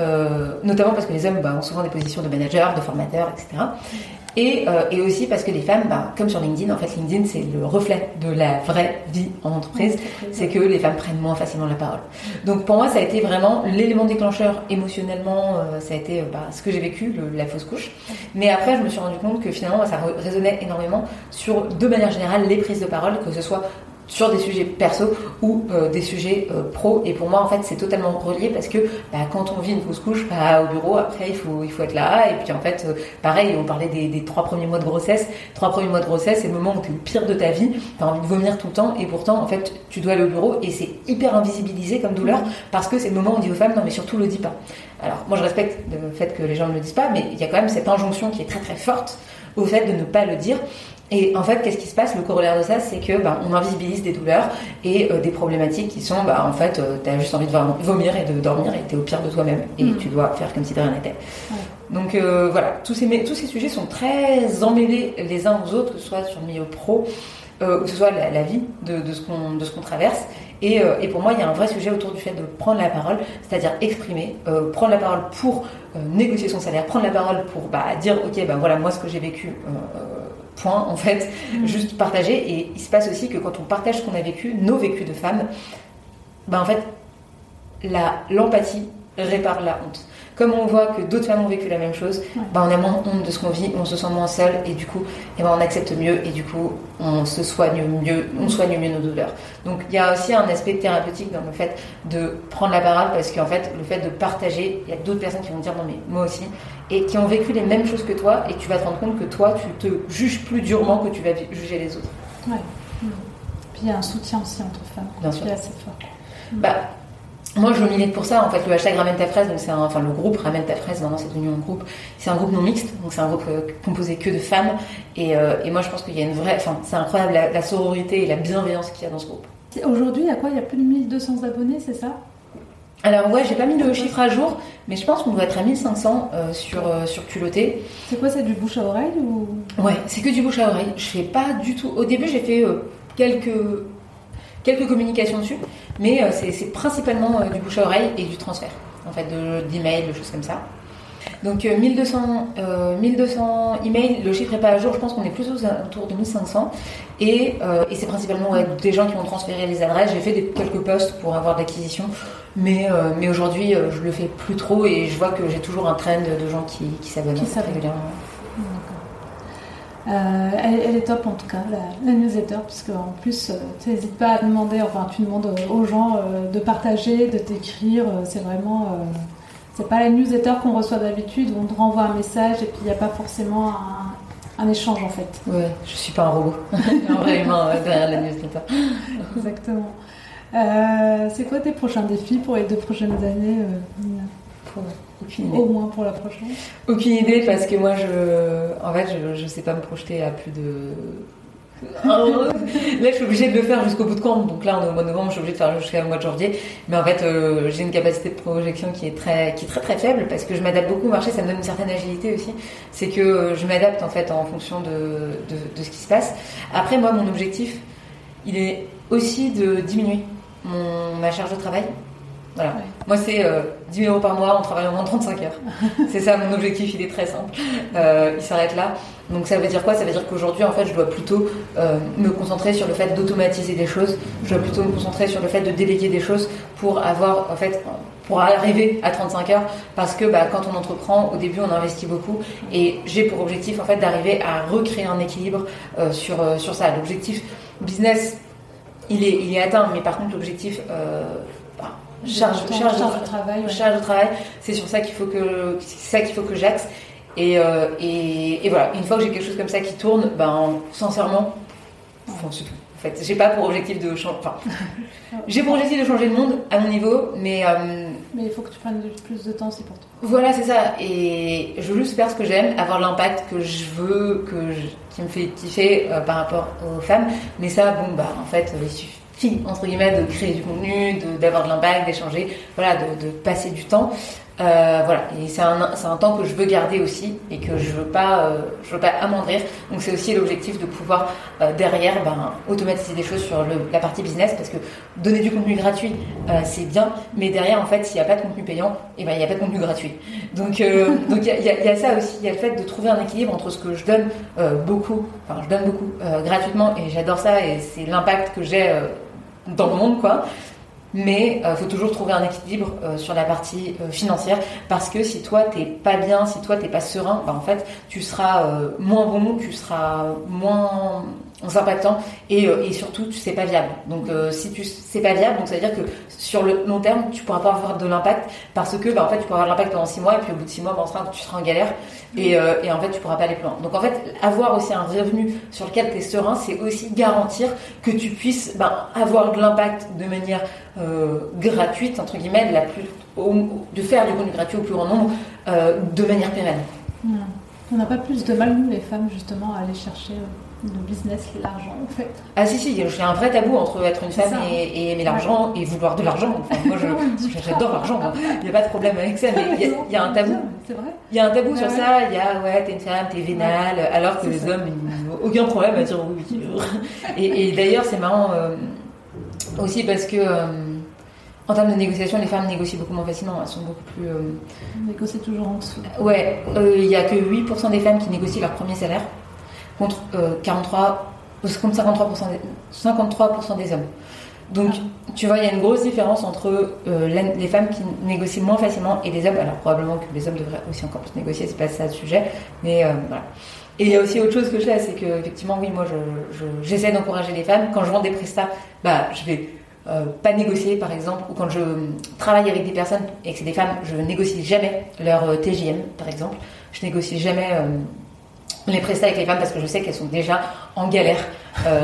notamment parce que les hommes bah, ont souvent des positions de manager, de formateur, etc. Euh, et, aussi parce que les femmes, bah, comme sur LinkedIn, en fait, LinkedIn, c'est le reflet de la vraie vie en entreprise. C'est que les femmes prennent moins facilement la parole. Donc pour moi, ça a été vraiment l'élément déclencheur émotionnellement. Euh, ça a été euh, bah, ce que j'ai vécu, la fausse couche. Mais après, je me suis rendu compte que finalement, ça résonnait énormément sur, de manière générale, les prises de parole, que ce soit sur des sujets perso ou euh, des sujets euh, pro. Et pour moi, en fait, c'est totalement relié parce que bah, quand on vit une fausse couche, bah, au bureau, après, il faut, il faut être là. Et puis, en fait, euh, pareil, on parlait des, des, trois premiers mois de grossesse. Trois premiers mois de grossesse, c'est le moment où tu es le pire de ta vie. Tu as envie de vomir tout le temps. Et pourtant, en fait, tu dois aller au bureau et c'est hyper invisibilisé comme douleur parce que c'est le moment où on dit aux femmes, non, mais surtout, le dis pas. Alors, moi, je respecte le fait que les gens ne le disent pas, mais il y a quand même cette injonction qui est très, très forte au fait de ne pas le dire. Et en fait, qu'est-ce qui se passe? Le corollaire de ça, c'est que bah, on invisibilise des douleurs et euh, des problématiques qui sont, bah, en fait, euh, tu as juste envie de vomir et de dormir et tu es au pire de toi-même et mm. tu dois faire comme si de rien n'était. Donc euh, voilà, tous ces, tous ces sujets sont très emmêlés les uns aux autres, que ce soit sur le milieu pro, ou que ce soit la, vie de, de ce qu'on traverse. Et, et, pour moi, il y a un vrai sujet autour du fait de prendre la parole, c'est-à-dire exprimer, prendre la parole pour négocier son salaire, prendre la parole pour bah, dire, ok, ben voilà, moi ce que j'ai vécu point en fait, mm. juste partager. Et il se passe aussi que quand on partage ce qu'on a vécu, nos vécus de femmes, ben en fait, l'empathie répare la honte. Comme on voit que d'autres femmes ont vécu la même chose, ben on a moins honte de ce qu'on vit, on se sent moins seul et du coup, et eh ben on accepte mieux et du coup, on se soigne mieux, on soigne mieux nos douleurs. Donc il y a aussi un aspect thérapeutique dans le fait de prendre la parole parce qu'en fait, le fait de partager, il y a d'autres personnes qui vont dire non mais moi aussi, et qui ont vécu les mêmes choses que toi et tu vas te rendre compte que toi, tu te juges plus durement que tu vas juger les autres. Ouais. Puis il y a un soutien aussi entre femmes. Bien sûr. Assez fort. Bah, moi, je milite pour ça. En fait, le hashtag Ramène ta fraise, donc c'est enfin le groupe Ramène ta fraise. Maintenant, c'est devenu un groupe. C'est un groupe non mixte, donc c'est un groupe euh, composé que de femmes. Et, euh, et moi, je pense qu'il y a une vraie. Enfin, c'est incroyable la, la, sororité et la bienveillance qu'il y a dans ce groupe. Aujourd'hui, il y a quoi Il y a plus de 1200 abonnés, c'est ça? Alors ouais, j'ai pas mis le chiffre à jour, mais je pense qu'on doit être à 1500 euh, sur, euh, sur culotté. C'est quoi, c'est du bouche à oreille ou? Ouais, c'est que du bouche à oreille. Je fais pas du tout. Au début, j'ai fait quelques quelques communications dessus, mais c'est principalement du bouche à oreille et du transfert, en fait, d'emails, de, choses comme ça. Donc 1200, 1200 emails, le chiffre n'est pas à jour, je pense qu'on est plus autour de 1500. Et, et c'est principalement des gens qui ont transféré les adresses. J'ai fait des, quelques posts pour avoir de l'acquisition. Mais, euh, mais aujourd'hui, euh, je le fais plus trop et je vois que j'ai toujours un trend de gens qui, qui s'abonnent régulièrement. Euh, elle, est top en tout cas, la, newsletter, puisque en plus, tu n'hésites pas à demander, enfin, tu demandes aux gens de partager, de t'écrire. c'est vraiment. c'est pas la newsletter qu'on reçoit d'habitude où on te renvoie un message et puis il n'y a pas forcément un, un, échange en fait. Ouais, je suis pas un robot. *laughs* un vrai humain derrière la newsletter. Exactement. Euh, c'est quoi tes prochains défis pour les deux prochaines années euh, aucune idée. Au moins pour la prochaine Aucune idée parce que moi, je, en fait, je, je sais pas me projeter à plus de. *laughs* là, je suis obligée de le faire jusqu'au bout de quand Donc là, on est au mois de novembre, je suis obligée de faire jusqu'au mois de janvier. Mais en fait, euh, j'ai une capacité de projection qui est très, qui est très très faible parce que je m'adapte beaucoup au marché. Ça me donne une certaine agilité aussi. C'est que je m'adapte en fait en fonction de, de, de ce qui se passe. Après, moi, mon objectif, il est aussi de diminuer ma charge de travail. Voilà. Moi, c'est 10 euh, 000 euros par mois en travaillant moins de 35 heures. *laughs* c'est ça mon objectif, il est très simple. Euh, il s'arrête là. Donc, ça veut dire quoi? Ça veut dire qu'aujourd'hui, en fait, je dois plutôt euh, me concentrer sur le fait d'automatiser des choses. Je dois plutôt me concentrer sur le fait de déléguer des choses pour avoir, en fait, pour arriver à 35 heures. Parce que bah, quand on entreprend, au début, on investit beaucoup. Et j'ai pour objectif, en fait, d'arriver à recréer un équilibre sur, sur ça. L'objectif business il est, il est atteint, mais par contre, l'objectif. Euh, charge, charge, de, travail, charge de travail, c'est sur ça qu'il faut que ça qu'il faut que j'axe. Et, euh, et, et, voilà, une fois que j'ai quelque chose comme ça qui tourne, ben sincèrement, enfin, c'est tout. En fait, j'ai pas pour objectif de changer. Enfin, *laughs* j'ai pour objectif de changer le monde à mon niveau, mais. Euh, mais il faut que tu prennes plus de temps, c'est pour toi. Voilà, c'est ça. Et je veux juste faire ce que j'aime, avoir l'impact que je veux, que qui me fait kiffer euh, par rapport aux femmes. Mais ça, bon, bah, en fait, il suffit entre guillemets de créer du contenu, d'avoir de, l'impact, d'échanger, voilà, de, de, passer du temps. Euh, voilà, et c'est un, un temps que je veux garder aussi et que je veux pas, euh, je veux pas amoindrir. Donc c'est aussi l'objectif de pouvoir euh, derrière ben, automatiser des choses sur le, la partie business parce que donner du contenu gratuit c'est bien, mais derrière en fait s'il n'y a pas de contenu payant, et eh ben il n'y a pas de contenu gratuit. Donc *laughs* donc il y y a, ça aussi, il y a le fait de trouver un équilibre entre ce que je donne beaucoup, enfin je donne beaucoup gratuitement et j'adore ça et c'est l'impact que j'ai dans le monde quoi. Mais il euh, faut toujours trouver un équilibre euh, sur la partie euh, financière. Parce que si toi t'es pas bien, si toi t'es pas serein, bah, en fait tu seras moins bon, tu seras moins impactant et, et surtout tu sais pas viable. Donc si tu c'est pas viable, donc ça veut dire que sur le long terme tu pourras pas avoir de l'impact parce que bah, en fait tu pourras avoir l'impact pendant 6 mois et puis au bout de 6 mois bah, tu seras en galère et, et, en fait tu pourras pas aller plus loin. Donc en fait avoir aussi un revenu sur lequel tu es serein, c'est aussi garantir que tu puisses bah, avoir de l'impact de manière euh, gratuite, entre guillemets, la plus, de faire du contenu gratuit au plus grand nombre euh, de manière pérenne. On n'a pas plus de mal, nous, les femmes, justement, à aller chercher euh, le business, l'argent, en fait. Ah si, si, j'ai un vrai tabou entre être une femme et, aimer l'argent et vouloir de l'argent. Enfin, moi, *laughs* j'adore l'argent, il n'y a pas de problème avec ça, *laughs* mais il y, a un tabou. C'est vrai Il y a un tabou sur ça, il y a, ouais, t'es une femme, t'es vénale, alors que les hommes, ils n'ont aucun problème à dire oui. *laughs* et, et d'ailleurs, c'est marrant aussi parce que en termes de négociation, les femmes négocient beaucoup moins facilement. Elles sont beaucoup plus. Euh... Négocient toujours en dessous. Ouais, euh, il n'y a que 8% des femmes qui négocient leur premier salaire contre 43, euh, contre 53%, des, 53 des hommes. Donc, ah. tu vois, il y a une grosse différence entre euh, les femmes qui négocient moins facilement et les hommes. Alors, probablement que les hommes devraient aussi encore plus négocier, c'est pas ça le sujet. Mais voilà. Et il y a aussi autre chose que je fais, c'est que, effectivement, oui, moi, j'essaie je, d'encourager les femmes. Quand je vends des prestats, bah, je vais euh, pas négocier par exemple, ou quand je travaille avec des personnes et que c'est des femmes, je négocie jamais leur euh, TJM par exemple. Je négocie jamais euh, les prestats avec les femmes parce que je sais qu'elles sont déjà en galère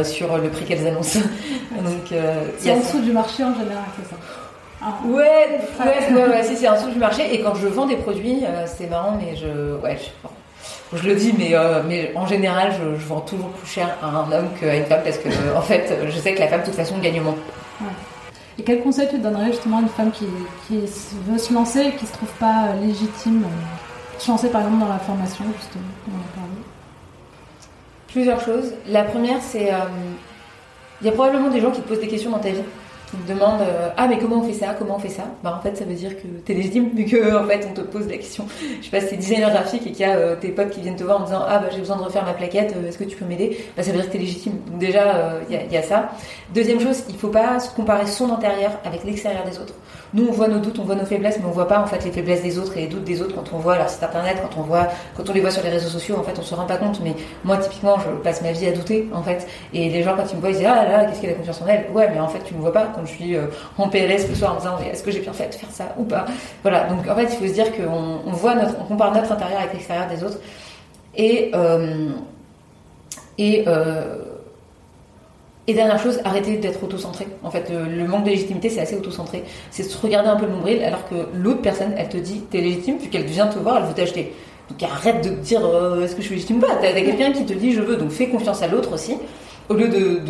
sur le prix qu'elles annoncent. *laughs* Donc c'est en dessous du marché en général, c'est ça. Ah. Ouais, ouais, ouais, si c'est en dessous du marché. Et quand je vends des produits, c'est marrant, mais je, ouais, je, je le dis, mais, mais en général, je, je, vends toujours plus cher à un homme qu'à une femme parce que, en fait, je sais que la femme, de toute façon, gagne moins. Et quel conseil tu donnerais justement à une femme qui, veut se lancer et qui ne se trouve pas euh, légitime euh, se lancer par exemple dans la formation justement Plusieurs choses. La première, c'est euh, il y a probablement des gens qui te posent des questions dans ta vie me demande euh, ah mais comment on fait ça comment on fait ça? Bah en fait ça veut dire que t'es légitime vu que en fait on te pose la question. Je sais pas si t'es designer graphique et qu'il y a euh, tes potes qui viennent te voir en disant ah bah j'ai besoin de refaire ma plaquette euh, est-ce que tu peux m'aider? Bah ça veut dire que t'es légitime. Donc déjà il y, a ça. Deuxième chose il faut pas se comparer son intérieur avec l'extérieur des autres. Nous on voit nos doutes on voit nos faiblesses mais on voit pas en fait les faiblesses des autres et les doutes des autres quand on voit leur site internet quand on voit quand on les voit sur les réseaux sociaux en fait on se rend pas compte. Mais moi typiquement je passe ma vie à douter en fait. Et les gens quand ils me voient ils disent ah là qu'est-ce qu'elle a confiance en elle? Ouais mais en fait tu me vois pas je suis en PLS le soir en disant est-ce que j'ai bien fait de faire ça ou pas? Voilà, donc en fait il faut se dire qu'on on voit notre, on compare notre intérieur avec l'extérieur des autres et euh, et euh, et dernière chose, arrêter d'être auto-centré. En fait, le, manque de légitimité, c'est assez auto-centré. C'est se regarder un peu le nombril, alors que l'autre personne, elle te dit, t'es légitime, puis qu'elle vient te voir, elle veut t'acheter. Donc arrête de te dire, euh, est-ce que je suis légitime ou pas? T'as quelqu'un qui te dit, je veux, donc fais confiance à l'autre aussi, au lieu de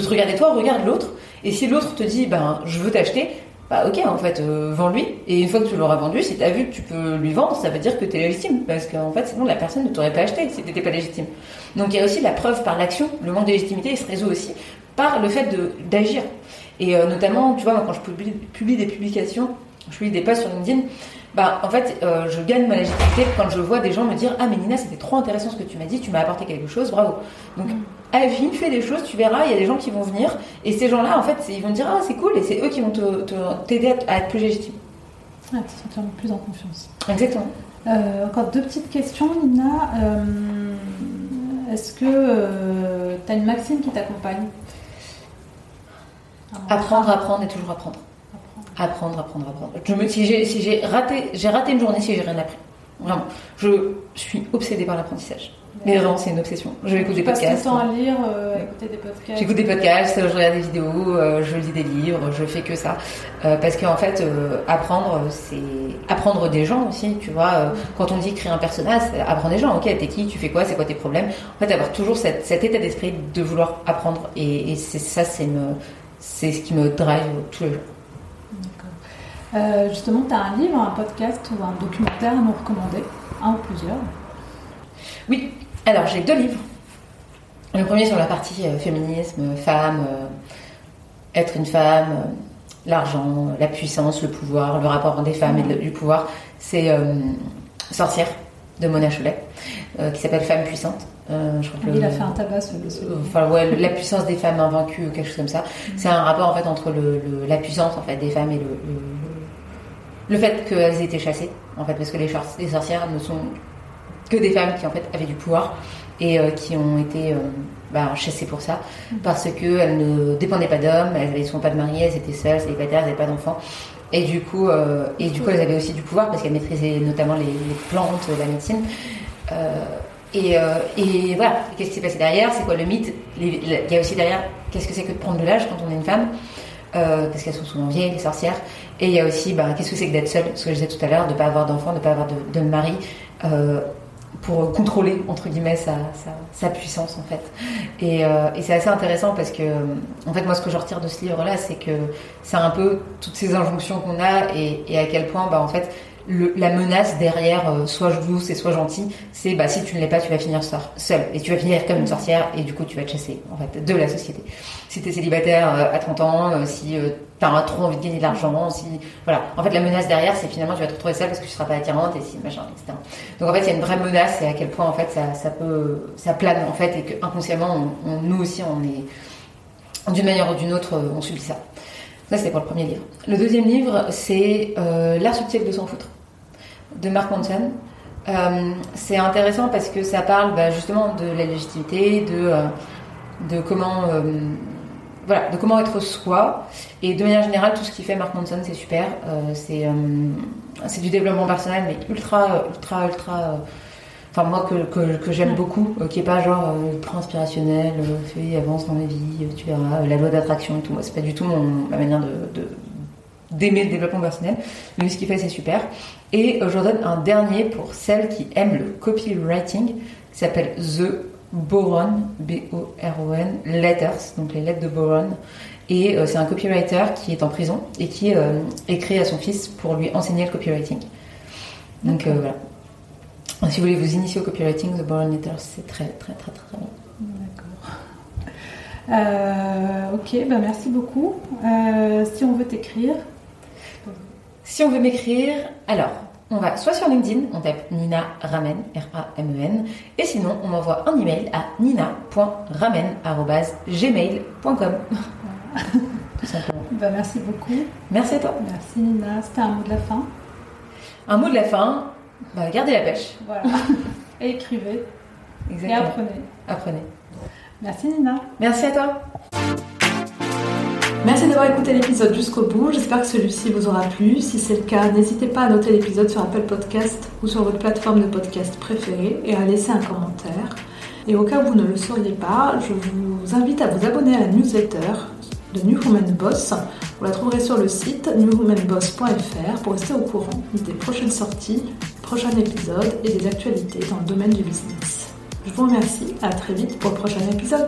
te regarder toi, regarde l'autre. Et si l'autre te dit, ben, je veux t'acheter, bah ok, en fait, euh, vends-lui. Et une fois que tu l'auras vendu, si tu as vu que tu peux lui vendre, ça veut dire que tu es légitime. Parce qu'en fait, sinon, la personne ne t'aurait pas acheté si tu pas légitime. Donc il y a aussi la preuve par l'action. Le manque de légitimité, il se résout aussi par le fait d'agir. Et euh, notamment, tu vois, quand je publie, publie, des publications, je publie des posts sur LinkedIn, bah, en fait, euh, je gagne ma légitimité quand je vois des gens me dire Ah, mais Nina, c'était trop intéressant ce que tu m'as dit, tu m'as apporté quelque chose, bravo. Donc, mm. agis, fais des choses, tu verras, il y a des gens qui vont venir, et ces gens-là, en fait, ils vont dire Ah, c'est cool, et c'est eux qui vont t'aider te, à, être plus légitime. Ah, te sentir plus en confiance. Exactement. Euh, encore deux petites questions, Nina. Euh, est-ce que tu as une maxime qui t'accompagne? Apprendre, apprendre et toujours apprendre. Apprendre, apprendre, apprendre. Je me, si j'ai si raté, j'ai raté une journée si j'ai rien appris. Vraiment. Je suis obsédée par l'apprentissage. Mais vraiment, c'est une obsession. Je vais écouter des podcasts. temps à lire, euh, écouter des podcasts. J'écoute des podcasts, je regarde des vidéos, euh, je lis des livres, je fais que ça. Euh, parce qu'en fait, apprendre, c'est apprendre des gens aussi, tu vois. quand on dit créer un personnage, c'est apprendre des gens. Ok, t'es qui, tu fais quoi, c'est quoi tes problèmes? En fait, avoir toujours cet état d'esprit de vouloir apprendre. Et, et ça, c'est ce qui me drive tous les jours. Euh, justement, tu as un livre, un podcast ou un documentaire à nous recommander Un ou plusieurs? Oui, alors j'ai deux livres. Le premier sur la partie euh, féminisme, femme, euh, être une femme, l'argent, la puissance, le pouvoir, le rapport des femmes et du pouvoir. C'est Sorcière de Mona Cholet, qui s'appelle Femme puissante. je crois que Il a fait un tabac sur le Enfin, ouais, la puissance des femmes invaincues, quelque chose comme ça. C'est un rapport en fait entre le, la puissance en fait des femmes et le, le fait qu'elles aient été chassées, en fait, parce que les, sorcières ne sont que des femmes qui en fait avaient du pouvoir et euh, qui ont été euh, bah, chassées pour ça, parce qu'elles ne dépendaient pas d'hommes, elles ne sont pas de mari, elles étaient seules, célibataires, elles n'avaient pas d'enfants. Et du coup, euh, et du coup, elles avaient aussi du pouvoir parce qu'elles maîtrisaient notamment les, plantes, la médecine. Et, voilà, qu'est-ce qui s'est passé derrière? C'est quoi le mythe? Il y a aussi derrière, qu'est-ce que c'est que de prendre de l'âge quand on est une femme? Parce qu'elles sont souvent vieilles, les sorcières. Et il y a aussi, bah, qu'est-ce que c'est que d'être seule Ce que je disais tout à l'heure, de ne pas avoir d'enfant, de ne pas avoir de, mari, euh, pour contrôler, entre guillemets, sa, sa, puissance, en fait. Et, euh, et c'est assez intéressant parce que, en fait, moi, ce que je retire de ce livre-là, c'est que c'est un peu toutes ces injonctions qu'on a et, à quel point, bah, en fait, la menace derrière euh, soit douce et soit gentil, c'est bah, si tu ne l'es pas, tu vas finir seul et tu vas finir comme une sorcière et du coup tu vas te chasser en fait de la société. Si tu es célibataire euh, à 30 ans, si as trop envie de gagner de l'argent, si voilà, en fait la menace derrière c'est finalement tu vas te retrouver seul parce que tu seras pas attirante et si machin etc. Donc en fait il y a une vraie menace et à quel point en fait ça, ça peut ça plane en fait et que inconsciemment nous aussi on est d'une manière ou d'une autre on subit ça. Ça, c'est pour le premier livre. Le deuxième livre, c'est L'art subtil de s'en foutre de Mark Manson. Euh, c'est intéressant parce que ça parle bah, justement de la légitimité, de, euh, de comment euh, voilà, de comment être soi. Et de manière générale, tout ce qui fait Mark Manson, c'est super. c'est c'est du développement personnel, mais ultra, ultra, ultra. Enfin, moi, que, que, j'aime beaucoup, qui est pas genre ultra inspirationnel, fais, avance dans la vie, tu verras, la loi d'attraction et tout. Moi, c'est pas du tout mon, ma manière de, d'aimer le développement personnel. Mais ce qu'il fait, c'est super. Et je vous donne un dernier pour celles qui aiment le copywriting, qui s'appelle The Boron, B-O-R-O-N, Letters, donc les lettres de Boron. Et euh, c'est un copywriter qui est en prison et qui euh, écrit à son fils pour lui enseigner le copywriting. Donc euh, voilà. Si vous voulez vous initier au copywriting, The Boron Letters, c'est très très très très, très bien. D'accord. ok, bah merci beaucoup. si on veut t'écrire, si on veut m'écrire, alors, on va soit sur LinkedIn, on tape Nina Ramen, R-A-M-E-N, et sinon, on m'envoie un email à nina.ramen.gmail.com. Tout simplement. Bah, merci beaucoup. Merci à toi. Merci Nina. C'était un mot de la fin. Un mot de la fin, bah, gardez la pêche. Voilà. et écrivez. Exactement. Et apprenez. Apprenez. Merci Nina. Merci à toi. Merci d'avoir écouté l'épisode jusqu'au bout. J'espère que celui-ci vous aura plu. Si c'est le cas, n'hésitez pas à noter l'épisode sur Apple Podcast ou sur votre plateforme de podcast préférée et à laisser un commentaire. Et au cas où vous ne le sauriez pas, je vous invite à vous abonner à la newsletter de New Woman Boss. Vous la trouverez sur le site newwomanboss.fr pour rester au courant des prochaines sorties, prochains épisodes et des actualités dans le domaine du business. Je vous remercie, à très vite pour le prochain épisode.